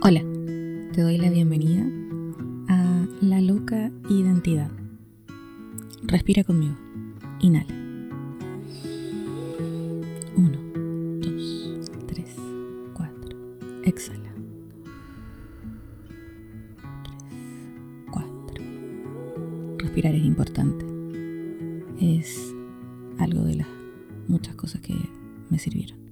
Hola, te doy la bienvenida a La Loca Identidad. Respira conmigo. Inhala. Uno, dos, tres, cuatro. Exhala. Tres, cuatro. Respirar es importante. Es algo de las muchas cosas que me sirvieron.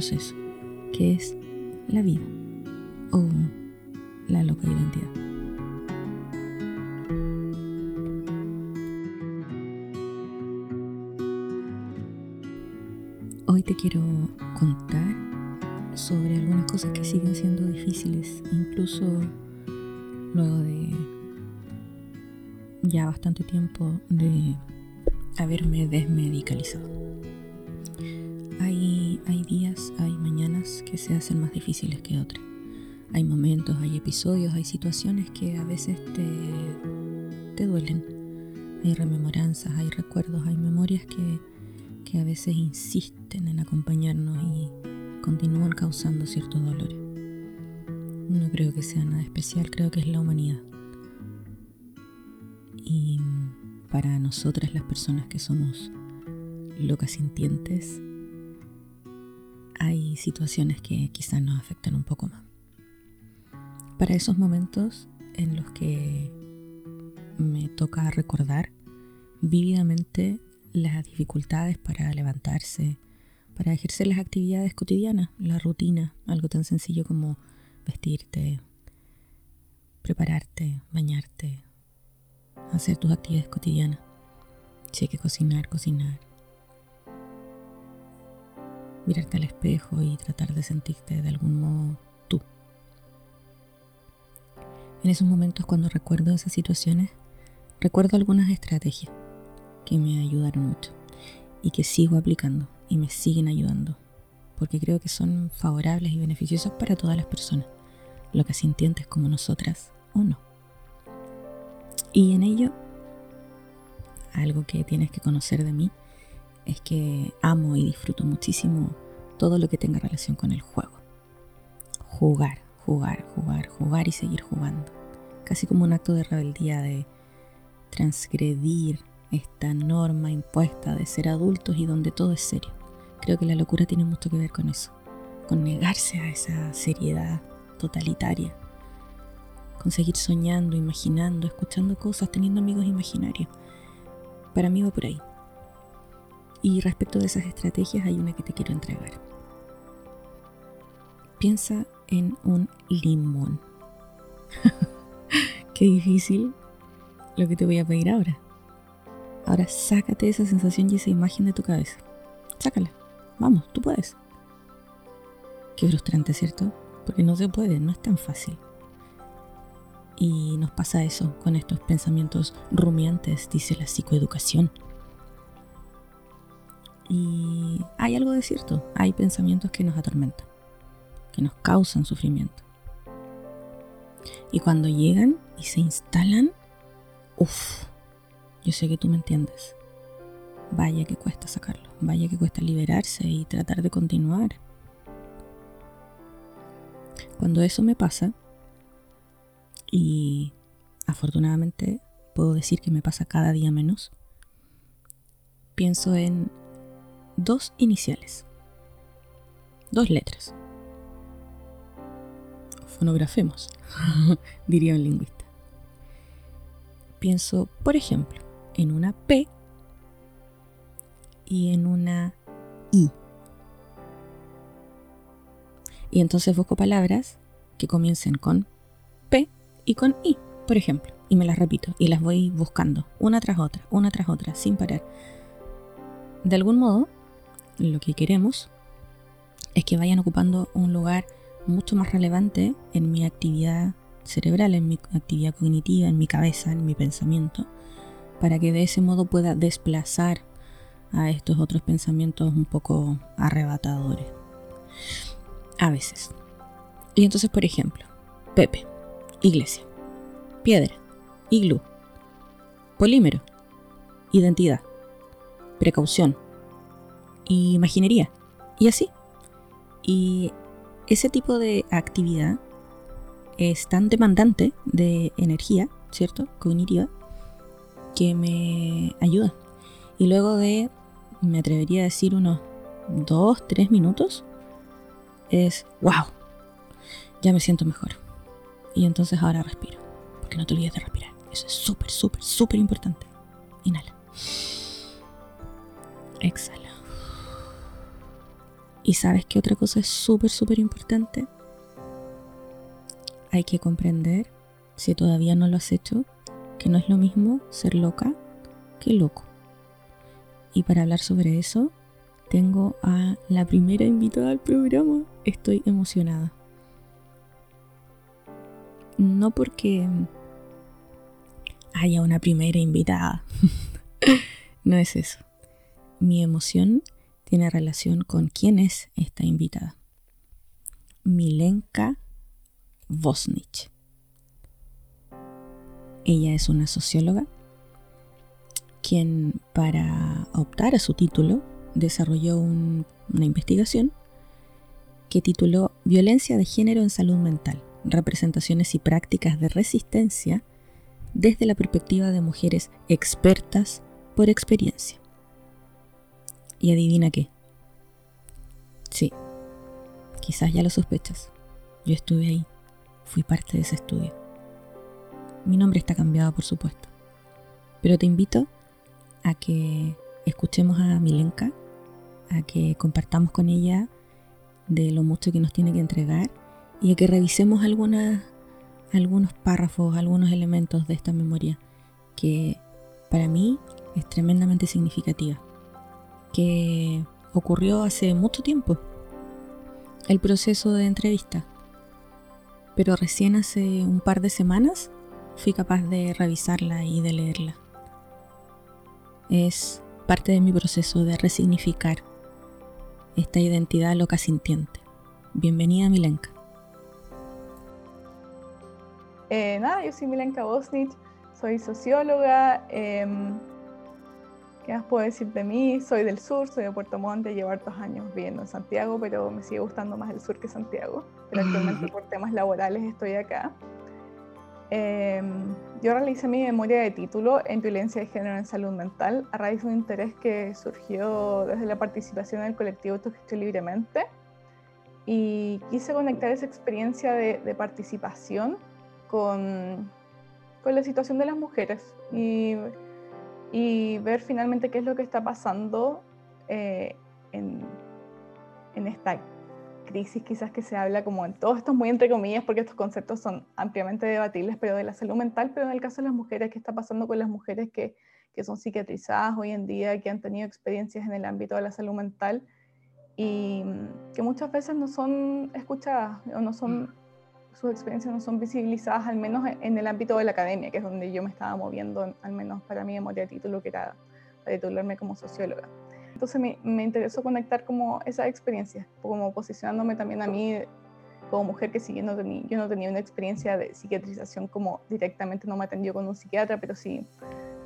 Que es la vida o la loca identidad. Hoy te quiero contar sobre algunas cosas que siguen siendo difíciles, incluso luego de ya bastante tiempo de haberme desmedicalizado. Hay, días, hay mañanas que se hacen más difíciles que otras. Hay momentos, hay episodios, hay situaciones que a veces te, te duelen. Hay rememoranzas, hay recuerdos, hay memorias que, que a veces insisten en acompañarnos y continúan causando ciertos dolores. No creo que sea nada especial, creo que es la humanidad. Y para nosotras las personas que somos locas sintientes, hay situaciones que quizás nos afectan un poco más. Para esos momentos en los que me toca recordar vívidamente las dificultades para levantarse, para ejercer las actividades cotidianas, la rutina, algo tan sencillo como vestirte, prepararte, bañarte, hacer tus actividades cotidianas. Si hay que cocinar, cocinar mirarte al espejo y tratar de sentirte de algún modo tú. En esos momentos cuando recuerdo esas situaciones, recuerdo algunas estrategias que me ayudaron mucho y que sigo aplicando y me siguen ayudando, porque creo que son favorables y beneficiosas para todas las personas, lo que sintientes como nosotras o no. Y en ello, algo que tienes que conocer de mí es que amo y disfruto muchísimo todo lo que tenga relación con el juego. Jugar, jugar, jugar, jugar y seguir jugando. Casi como un acto de rebeldía de transgredir esta norma impuesta de ser adultos y donde todo es serio. Creo que la locura tiene mucho que ver con eso, con negarse a esa seriedad totalitaria, con seguir soñando, imaginando, escuchando cosas, teniendo amigos imaginarios. Para mí va por ahí. Y respecto de esas estrategias hay una que te quiero entregar. Piensa en un limón. Qué difícil lo que te voy a pedir ahora. Ahora sácate esa sensación y esa imagen de tu cabeza. Sácala. Vamos, tú puedes. Qué frustrante, ¿cierto? Porque no se puede, no es tan fácil. Y nos pasa eso con estos pensamientos rumiantes, dice la psicoeducación. Y hay algo de cierto, hay pensamientos que nos atormentan, que nos causan sufrimiento. Y cuando llegan y se instalan, uff, yo sé que tú me entiendes. Vaya que cuesta sacarlo, vaya que cuesta liberarse y tratar de continuar. Cuando eso me pasa, y afortunadamente puedo decir que me pasa cada día menos, pienso en dos iniciales, dos letras. Fonografemos, diría un lingüista. Pienso, por ejemplo, en una P y en una I. Y entonces busco palabras que comiencen con P y con I, por ejemplo. Y me las repito y las voy buscando una tras otra, una tras otra, sin parar. De algún modo, lo que queremos es que vayan ocupando un lugar mucho más relevante en mi actividad cerebral, en mi actividad cognitiva, en mi cabeza, en mi pensamiento, para que de ese modo pueda desplazar a estos otros pensamientos un poco arrebatadores. A veces. Y entonces, por ejemplo, Pepe, iglesia, piedra, iglú, polímero, identidad, precaución, imaginería. Y así. Y ese tipo de actividad es tan demandante de energía, ¿cierto? Cognitiva, que me ayuda. Y luego de, me atrevería a decir unos 2, 3 minutos, es, wow, ya me siento mejor. Y entonces ahora respiro, porque no te olvides de respirar. Eso es súper, súper, súper importante. Inhala. Exhala. ¿Y sabes qué otra cosa es súper, súper importante? Hay que comprender, si todavía no lo has hecho, que no es lo mismo ser loca que loco. Y para hablar sobre eso, tengo a la primera invitada al programa. Estoy emocionada. No porque haya una primera invitada. no es eso. Mi emoción tiene relación con quién es esta invitada. Milenka Vosnich. Ella es una socióloga quien para optar a su título desarrolló una investigación que tituló Violencia de género en salud mental, representaciones y prácticas de resistencia desde la perspectiva de mujeres expertas por experiencia. Y adivina qué. Sí, quizás ya lo sospechas. Yo estuve ahí, fui parte de ese estudio. Mi nombre está cambiado, por supuesto. Pero te invito a que escuchemos a Milenka, a que compartamos con ella de lo mucho que nos tiene que entregar y a que revisemos algunos párrafos, algunos elementos de esta memoria que para mí es tremendamente significativa, que ocurrió hace mucho tiempo, el proceso de entrevista, pero recién hace un par de semanas fui capaz de revisarla y de leerla. Es parte de mi proceso de resignificar esta identidad loca sintiente. Bienvenida Milenka. Eh, nada, yo soy Milenka Bosnich, soy socióloga. Em, ¿Qué más puedo decir de mí? Soy del sur, soy de Puerto Montt, llevo hartos años viviendo en Santiago, pero me sigue gustando más el sur que Santiago. Pero actualmente por temas laborales estoy acá. Em, yo realicé mi memoria de título en violencia de género en salud mental a raíz de un interés que surgió desde la participación en el colectivo Autogestión Libremente y quise conectar esa experiencia de, de participación con, con la situación de las mujeres y, y, ver finalmente qué es lo que está pasando eh, en, esta crisis quizás que se habla como en todo esto muy entre comillas porque estos conceptos son ampliamente debatibles, pero de la salud mental, pero en el caso de las mujeres, ¿qué está pasando con las mujeres que, que son psiquiatrizadas hoy en día, que han tenido experiencias en el ámbito de la salud mental? y que muchas veces no son escuchadas o no son mm sus experiencias no son visibilizadas, al menos en el ámbito de la academia, que es donde yo me estaba moviendo, al menos para mi memoria de título, que era para titularme como socióloga. Entonces me, me interesó conectar como esas experiencias, como posicionándome también a mí como mujer que si yo no, tenía, yo no tenía una experiencia de psiquiatrización como directamente no me atendió con un psiquiatra, pero sí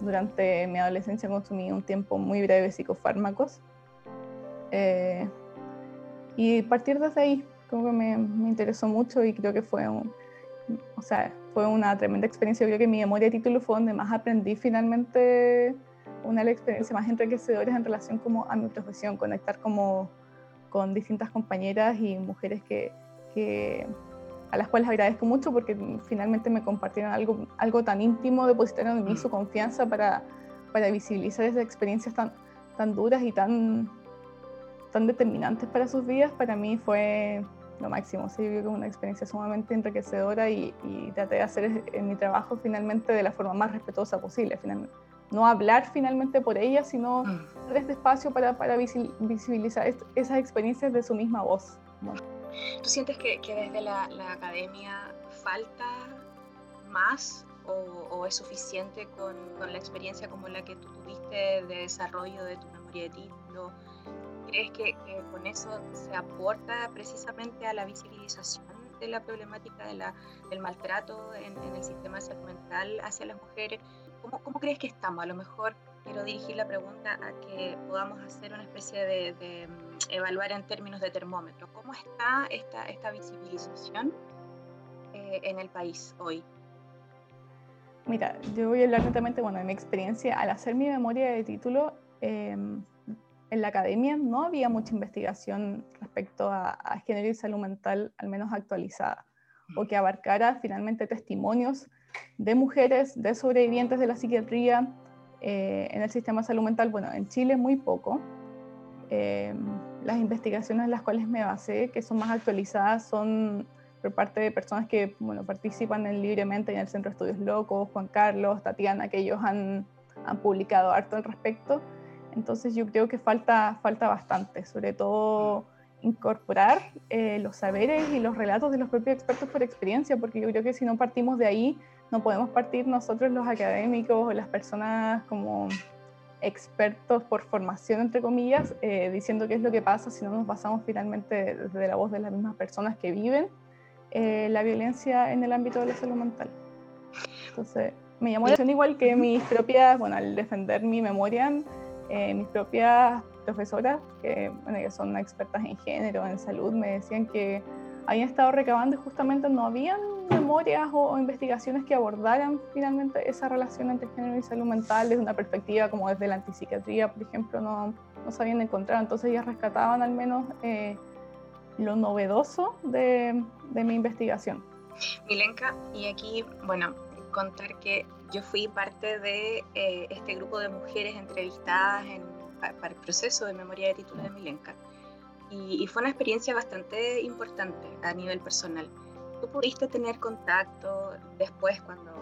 durante mi adolescencia consumí un tiempo muy breve psicofármacos. Eh, y partir desde ahí, como que me, me, interesó mucho y creo que fue, un, o sea, fue una tremenda experiencia. Yo creo que mi memoria de título fue donde más aprendí finalmente una de las experiencias más enriquecedoras en relación como a mi profesión, conectar como con distintas compañeras y mujeres que, que a las cuales agradezco mucho porque finalmente me compartieron algo, algo tan íntimo, depositaron en mí su confianza para, para visibilizar esas experiencias tan, tan duras y tan tan determinantes para sus vidas, para mí fue lo máximo. Sí, yo que una experiencia sumamente enriquecedora y, traté de hacer en mi trabajo finalmente de la forma más respetuosa posible. Finalmente. No hablar finalmente por ella, sino mm. dar este espacio para, para visibilizar esas experiencias de su misma voz. ¿Tú sientes que, que desde la, la, academia falta más o, o es suficiente con, con, la experiencia como la que tú tuviste de desarrollo de tu memoria de título? ¿Crees que, con eso se aporta precisamente a la visibilización de la problemática de la, del maltrato en, el sistema de salud mental hacia las mujeres? ¿Cómo, ¿Cómo, crees que estamos? A lo mejor quiero dirigir la pregunta a que podamos hacer una especie de, mm, evaluar en términos de termómetro. ¿Cómo está esta, esta visibilización eh, en el país hoy? Mira, yo voy a hablar netamente bueno, de mi experiencia. Al hacer mi memoria de título, em, en la academia no había mucha investigación respecto a, género y salud mental, al menos actualizada, o que abarcara finalmente testimonios de mujeres, de sobrevivientes de la psiquiatría eh, en el sistema de salud mental. Bueno, en Chile muy poco. Em, las investigaciones en las cuales me basé, que son más actualizadas, son por parte de personas que bueno, participan en libremente en el Centro de Estudios Locos, Juan Carlos, Tatiana, que ellos han, han publicado harto al respecto. Entonces yo creo que falta, falta bastante, sobre todo incorporar eh, los saberes y los relatos de los propios expertos por experiencia, porque yo creo que si no partimos de ahí, no podemos partir nosotros los académicos o las personas como expertos por formación, entre comillas, eh, diciendo qué es lo que pasa si no nos basamos finalmente desde la voz de las mismas personas que viven eh, la violencia en el ámbito de la salud mental. Entonces, me llamó la atención igual que mis propias, bueno, al defender mi memoria, eh, mis propias profesoras, que, bueno, que son expertas en género, en salud, me decían que habían estado recabando y justamente no habían memorias o, investigaciones que abordaran finalmente esa relación entre género y salud mental desde una perspectiva como desde la antipsiquiatría, por ejemplo, no, no se habían encontrado. Entonces ellas rescataban al menos eh, lo novedoso de, de mi investigación. Milenka, y aquí, bueno, contar que yo fui parte de eh, este grupo de mujeres entrevistadas en, para el proceso de memoria de título de Milenka. Y, fue una experiencia bastante importante a nivel personal. Tú pudiste tener contacto después, cuando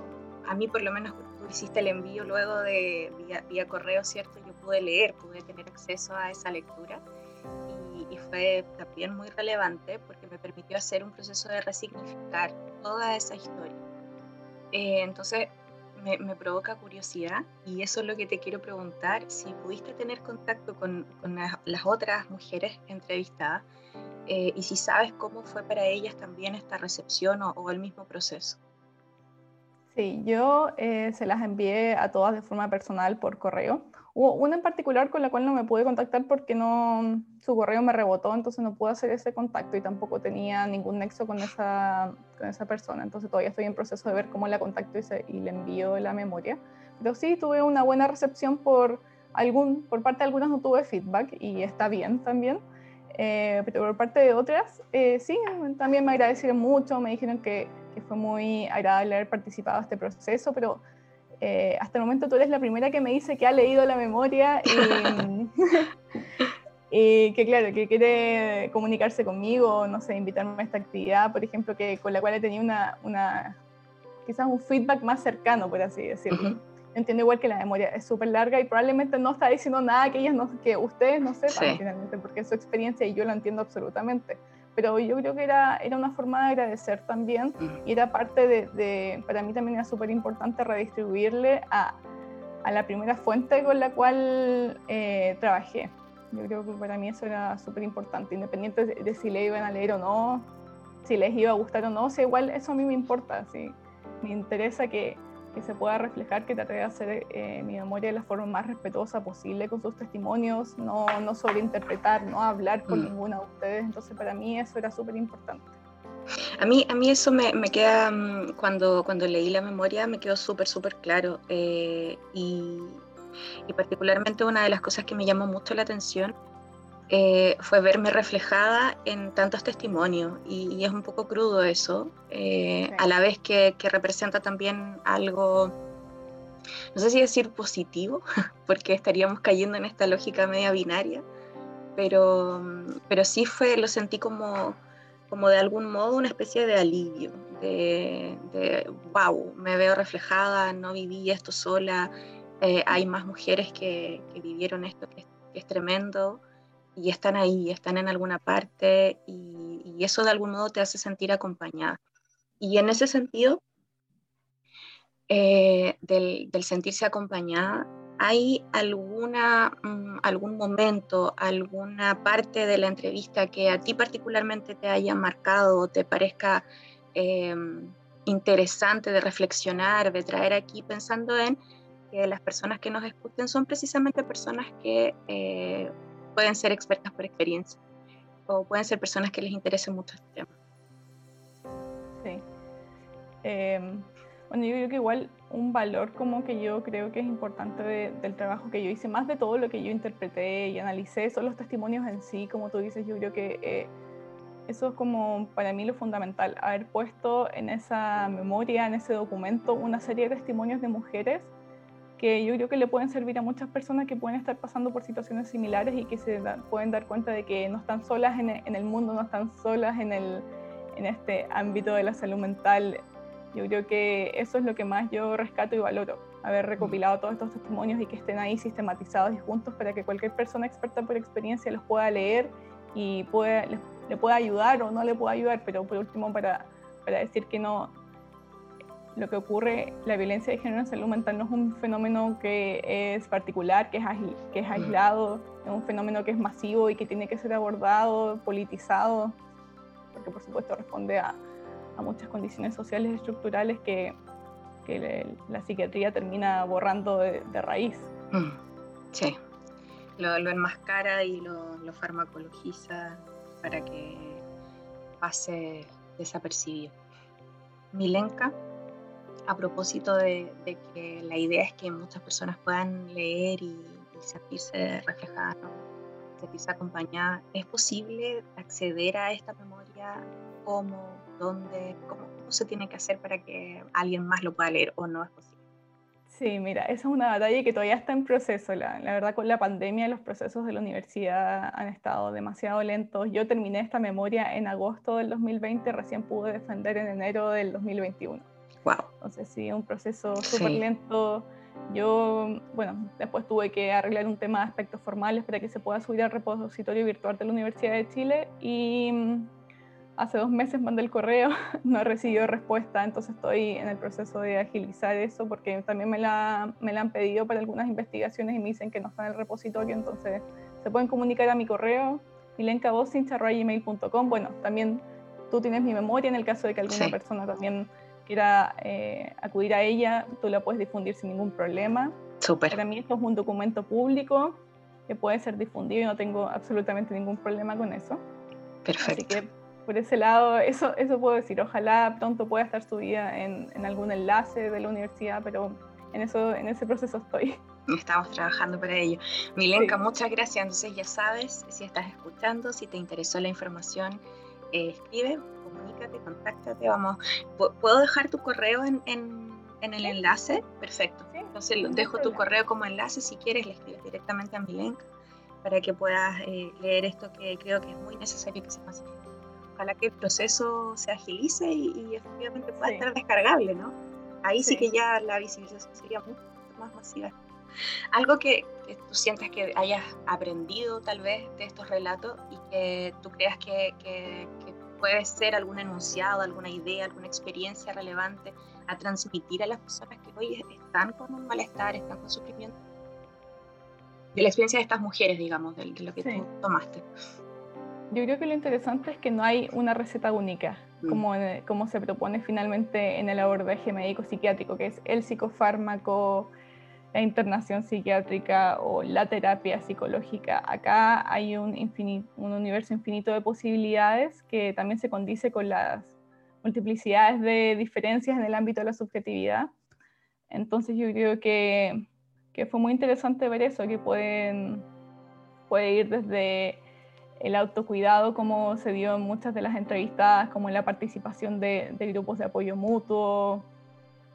a mí por lo menos tú hiciste el envío luego de vía, vía correo, ¿cierto? Yo pude leer, pude tener acceso a esa lectura y, y, fue también muy relevante porque me permitió hacer un proceso de resignificar toda esa historia. Eh, entonces, me, provoca curiosidad y eso es lo que te quiero preguntar, si pudiste tener contacto con, las otras mujeres entrevistadas eh, y si sabes cómo fue para ellas también esta recepción o el mismo proceso. Sí, yo eh, se las envié a todas de forma personal por correo. Hubo una en particular con la cual no me pude contactar porque no, su correo me rebotó, entonces no pude hacer ese contacto y tampoco tenía ningún nexo con esa, con esa persona. Entonces todavía estoy en proceso de ver cómo la contacto y, y le envío la memoria. Pero sí tuve una buena recepción por, algún, por parte de algunas no tuve feedback y está bien también. Eh, pero por parte de otras, eh, sí, también me agradecieron mucho, me dijeron que que fue muy agradable haber participado en este proceso, pero eh, hasta el momento tú eres la primera que me dice que ha leído la memoria y, que claro, que quiere comunicarse conmigo, no sé, invitarme a esta actividad, por ejemplo, que, con la cual he tenido una, una quizás un feedback más cercano, por así decirlo. Entiendo igual que la memoria es súper larga y probablemente no está diciendo nada que, ellas no, que ustedes no sepan finalmente, porque es su experiencia y yo lo entiendo absolutamente pero yo creo que era, era una forma de agradecer también y era parte de, para mí también era súper importante redistribuirle a, a, la primera fuente con la cual eh, trabajé. Yo creo que para mí eso era súper importante, independiente de, si le iban a leer o no, si les iba a gustar o no, o sea, igual eso a mí me importa, ¿sí? me interesa que, que se pueda reflejar, que trate de hacer eh, mi memoria de la forma más respetuosa posible con sus testimonios, no, no sobreinterpretar, no hablar por mm. ninguna de ustedes. Entonces para mí eso era súper importante. A mí, a mí eso me, me, queda, mm, cuando, cuando leí la memoria, me quedó súper, súper claro. Eh, y, y particularmente una de las cosas que me llamó mucho la atención eh, fue verme reflejada en tantos testimonios y, es un poco crudo eso, eh, a la vez que, representa también algo, no sé si decir positivo, porque estaríamos cayendo en esta lógica media binaria, pero, pero sí fue, lo sentí como, como de algún modo una especie de alivio, de, wow, me veo reflejada, no viví esto sola, eh, hay más mujeres que, vivieron esto que es tremendo y están ahí, están en alguna parte y, eso de algún modo te hace sentir acompañada. Y en ese sentido, eh, del, sentirse acompañada, ¿hay alguna, mm, algún momento, alguna parte de la entrevista que a ti particularmente te haya marcado o te parezca em, interesante de reflexionar, de traer aquí pensando en que las personas que nos escuchen son precisamente personas que eh, pueden ser expertas por experiencia o pueden ser personas que les interese mucho este tema. Sí. Em, bueno, yo creo que igual un valor como que yo creo que es importante del trabajo que yo hice, más de todo lo que yo interpreté y analicé, son los testimonios en sí, como tú dices, yo creo que eh, eso es como para mí lo fundamental, haber puesto en esa memoria, en ese documento, una serie de testimonios de mujeres que yo creo que le pueden servir a muchas personas que pueden estar pasando por situaciones similares y que se pueden dar cuenta de que no están solas en, en el mundo, no están solas en, el, en este ámbito de la salud mental. Yo creo que eso es lo que más yo rescato y valoro, haber recopilado todos estos testimonios y que estén ahí sistematizados y juntos para que cualquier persona experta por experiencia los pueda leer y pueda, le, pueda ayudar o no le pueda ayudar, pero por último para, para decir que no, lo que ocurre, la violencia de género en salud mental no es un fenómeno que es particular, que es, que es aislado, es un fenómeno que es masivo y que tiene que ser abordado, politizado, porque por supuesto responde a, a muchas condiciones sociales y estructurales que, que la psiquiatría termina borrando de, raíz. Mm, sí, lo, lo, enmascara y lo, lo farmacologiza para que pase desapercibido. Milenka, a propósito de, de, que la idea es que muchas personas puedan leer y, sentirse reflejadas, sentirse acompañadas, ¿es posible acceder a esta memoria como dónde, cómo, se tiene que hacer para que alguien más lo pueda leer o no es posible. Sí, mira, esa es una batalla que todavía está en proceso. La, la, verdad, con la pandemia los procesos de la universidad han estado demasiado lentos. Yo terminé esta memoria en agosto del 2020, recién pude defender en enero del 2021. Entonces, sí, un proceso súper lento. Yo, bueno, después tuve que arreglar un tema de aspectos formales para que se pueda subir al repositorio virtual de la Universidad de Chile y hace dos meses mandé el correo, no he recibido respuesta, entonces estoy en el proceso de agilizar eso porque también me la, me la han pedido para algunas investigaciones y me dicen que no está en el repositorio, entonces se pueden comunicar a mi correo milencabocin.com. Bueno, también tú tienes mi memoria en el caso de que alguna persona también quiera eh, acudir a ella, tú la puedes difundir sin ningún problema. Súper. Para mí esto es un documento público que puede ser difundido y no tengo absolutamente ningún problema con eso. Perfecto. Así que por ese lado, eso, eso puedo decir. Ojalá pronto pueda estar subida en, en algún enlace de la universidad, pero en, eso, en ese proceso estoy. Estamos trabajando para ello. Milenka, muchas gracias. Entonces ya sabes, si estás escuchando, si te interesó la información, eh, escribe, comunícate, contáctate. Vamos, ¿puedo dejar tu correo en, en, en el enlace? Perfecto. Entonces dejo tu correo como enlace. Si quieres, le escribes directamente a Milenka para que puedas eh, leer esto que creo que es muy necesario que se masifique ojalá que el proceso se agilice y, efectivamente pueda estar descargable, ¿no? Ahí sí. que ya la visibilización sería mucho más masiva. Algo que, tú sientas que hayas aprendido tal vez de estos relatos y que tú creas que, que, puede ser algún enunciado, alguna idea, alguna experiencia relevante a transmitir a las personas que hoy están con un malestar, están con sufrimiento. De la experiencia de estas mujeres, digamos, de, lo que tú tomaste. Yo creo que lo interesante es que no hay una receta única, mm. como, como se propone finalmente en el abordaje médico-psiquiátrico, que es el psicofármaco, la internación psiquiátrica o la terapia psicológica. Acá hay un, un universo infinito de posibilidades que también se condice con las multiplicidades de diferencias en el ámbito de la subjetividad. Entonces yo creo que, que fue muy interesante ver eso, que pueden, puede ir desde el autocuidado, como se dio en muchas de las entrevistadas, como en la participación de, grupos de apoyo mutuo,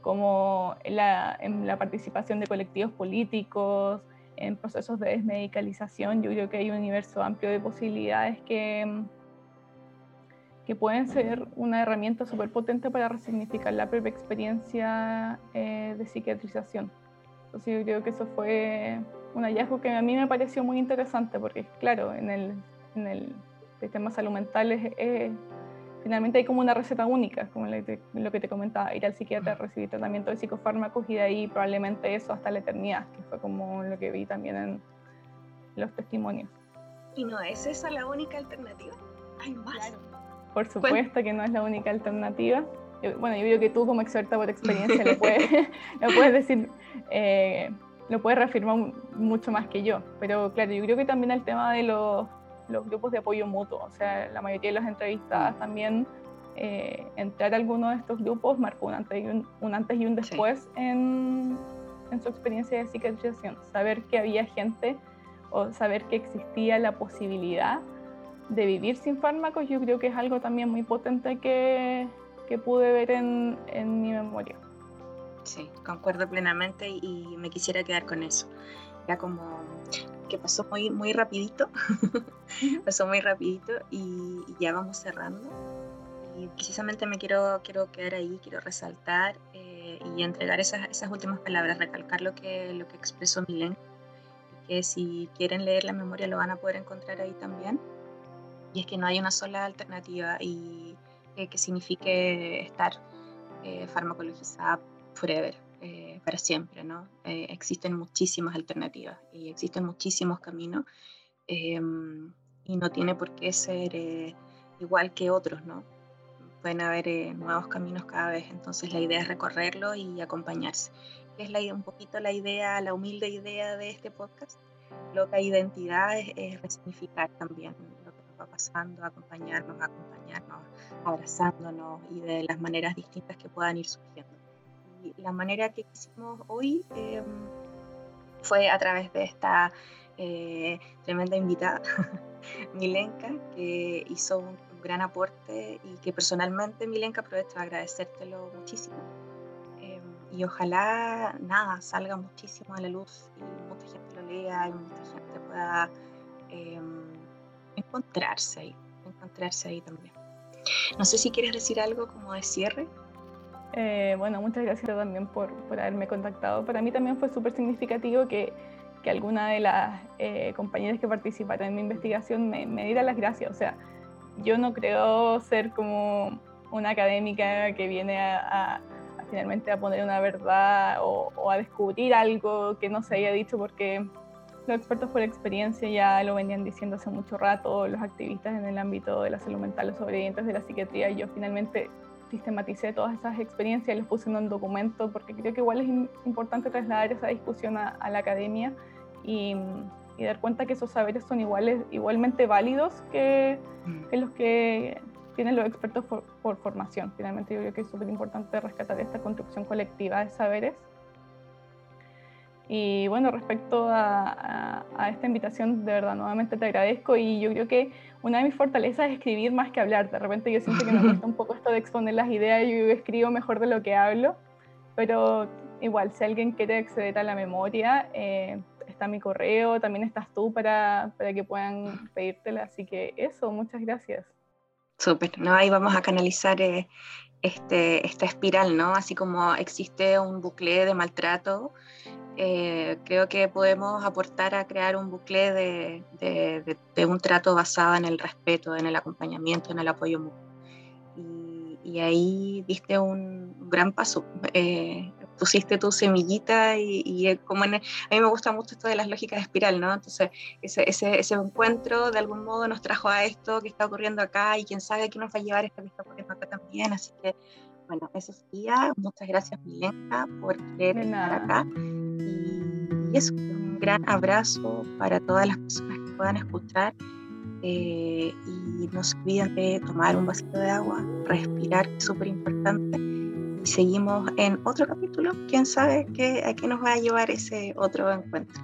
como la, en la, participación de colectivos políticos, en procesos de desmedicalización. Yo creo que hay un universo amplio de posibilidades que, que pueden ser una herramienta súper potente para resignificar la propia experiencia eh, de psiquiatrización. Entonces yo creo que eso fue un hallazgo que a mí me pareció muy interesante porque, claro, en el en el sistema salud mental es, finalmente hay como una receta única, como lo que te comentaba, ir al psiquiatra, recibir tratamiento de psicofármacos y de ahí probablemente eso hasta la eternidad, que fue como lo que vi también en los testimonios. ¿Y no es esa la única alternativa? Hay más. Por supuesto que no es la única alternativa. bueno, yo creo que tú como experta por experiencia le puedes, puedes decir, eh, lo puedes reafirmar mucho más que yo. Pero claro, yo creo que también el tema de los, los grupos de apoyo mutuo, o sea, la mayoría de las entrevistadas también eh, entrar a alguno de estos grupos marcó un antes y un, antes y un después en, en, su experiencia de cicatrización. Saber que había gente o saber que existía la posibilidad de vivir sin fármacos, yo creo que es algo también muy potente que, que pude ver en, en, mi memoria. Sí, concuerdo plenamente y me quisiera quedar con eso. Era como que pasó muy, muy rapidito, pasó muy rapidito y, ya vamos cerrando. Y precisamente me quiero, quiero quedar ahí, quiero resaltar eh, y entregar esas, esas últimas palabras, recalcar lo que, lo que expresó Milen, que si quieren leer la memoria lo van a poder encontrar ahí también. Y es que no hay una sola alternativa y eh, que signifique estar eh, farmacologizada forever, eh, para siempre, ¿no? existen muchísimas alternativas y existen muchísimos caminos em, y no tiene por qué ser igual que otros, ¿no? Pueden haber nuevos caminos cada vez, entonces la idea es recorrerlo y acompañarse. Es la, un poquito la idea, la humilde idea de este podcast. Lo que identidad es, es resignificar también va pasando, acompañarnos, acompañarnos, abrazándonos y de las maneras distintas que puedan ir surgiendo. Y la manera que hicimos hoy em, fue a través de esta eh, tremenda invitada, Milenka, que hizo un, gran aporte y que personalmente, Milenka, aprovecho a agradecértelo muchísimo. Em, y ojalá, nada, salga muchísimo a la luz y mucha gente lo lea y mucha gente pueda encontrarse ahí, encontrarse ahí también. No sé si quieres decir algo como de cierre. Eh, bueno, muchas gracias también por, por, haberme contactado. Para mí también fue súper significativo que, que, alguna de las eh, compañeras que participaron en mi investigación me, diera las gracias. O sea, yo no creo ser como una académica que viene a, finalmente a poner una verdad o, o a descubrir algo que no se haya dicho porque los expertos por experiencia ya lo venían diciendo hace mucho rato, los activistas en el ámbito de la salud mental, los sobrevivientes de la psiquiatría, yo finalmente sistematicé todas esas experiencias y las puse en un documento porque creo que igual es importante trasladar esa discusión a, la academia y, dar cuenta que esos saberes son iguales, igualmente válidos que, mm. que los que tienen los expertos por, por, formación. Finalmente yo creo que es súper importante rescatar esta construcción colectiva de saberes y bueno, respecto a, esta invitación, de verdad, nuevamente te agradezco y yo creo que una de mis fortalezas es escribir más que hablar. De repente yo siento que me cuesta un poco esto de exponer las ideas, yo escribo mejor de lo que hablo, pero igual, si alguien quiere acceder a la memoria, eh, está mi correo, también estás tú para, para que puedan pedírtela. Así que eso, muchas gracias. Súper, ¿no? Ahí vamos a canalizar eh, este, esta espiral, ¿no? Así como existe un bucle de maltrato, eh, creo que podemos aportar a crear un bucle de, un trato basado en el respeto, en el acompañamiento, en el apoyo mutuo. Y, ahí diste un gran paso. Eh, pusiste tu semillita y, como a mí me gusta mucho esto de las lógicas de espiral, ¿no? Entonces, ese, ese, ese, encuentro de algún modo nos trajo a esto que está ocurriendo acá y quién sabe qué nos va a llevar esto que está ocurriendo acá también. Así que, bueno, eso sería. Muchas gracias, Milenka, por querer estar acá. Y, un gran abrazo para todas las personas que puedan escuchar. Eh, y no se olviden de tomar un vasito de agua, respirar, que es súper importante seguimos en otro capítulo. Quién sabe qué, a qué nos va a llevar ese otro encuentro.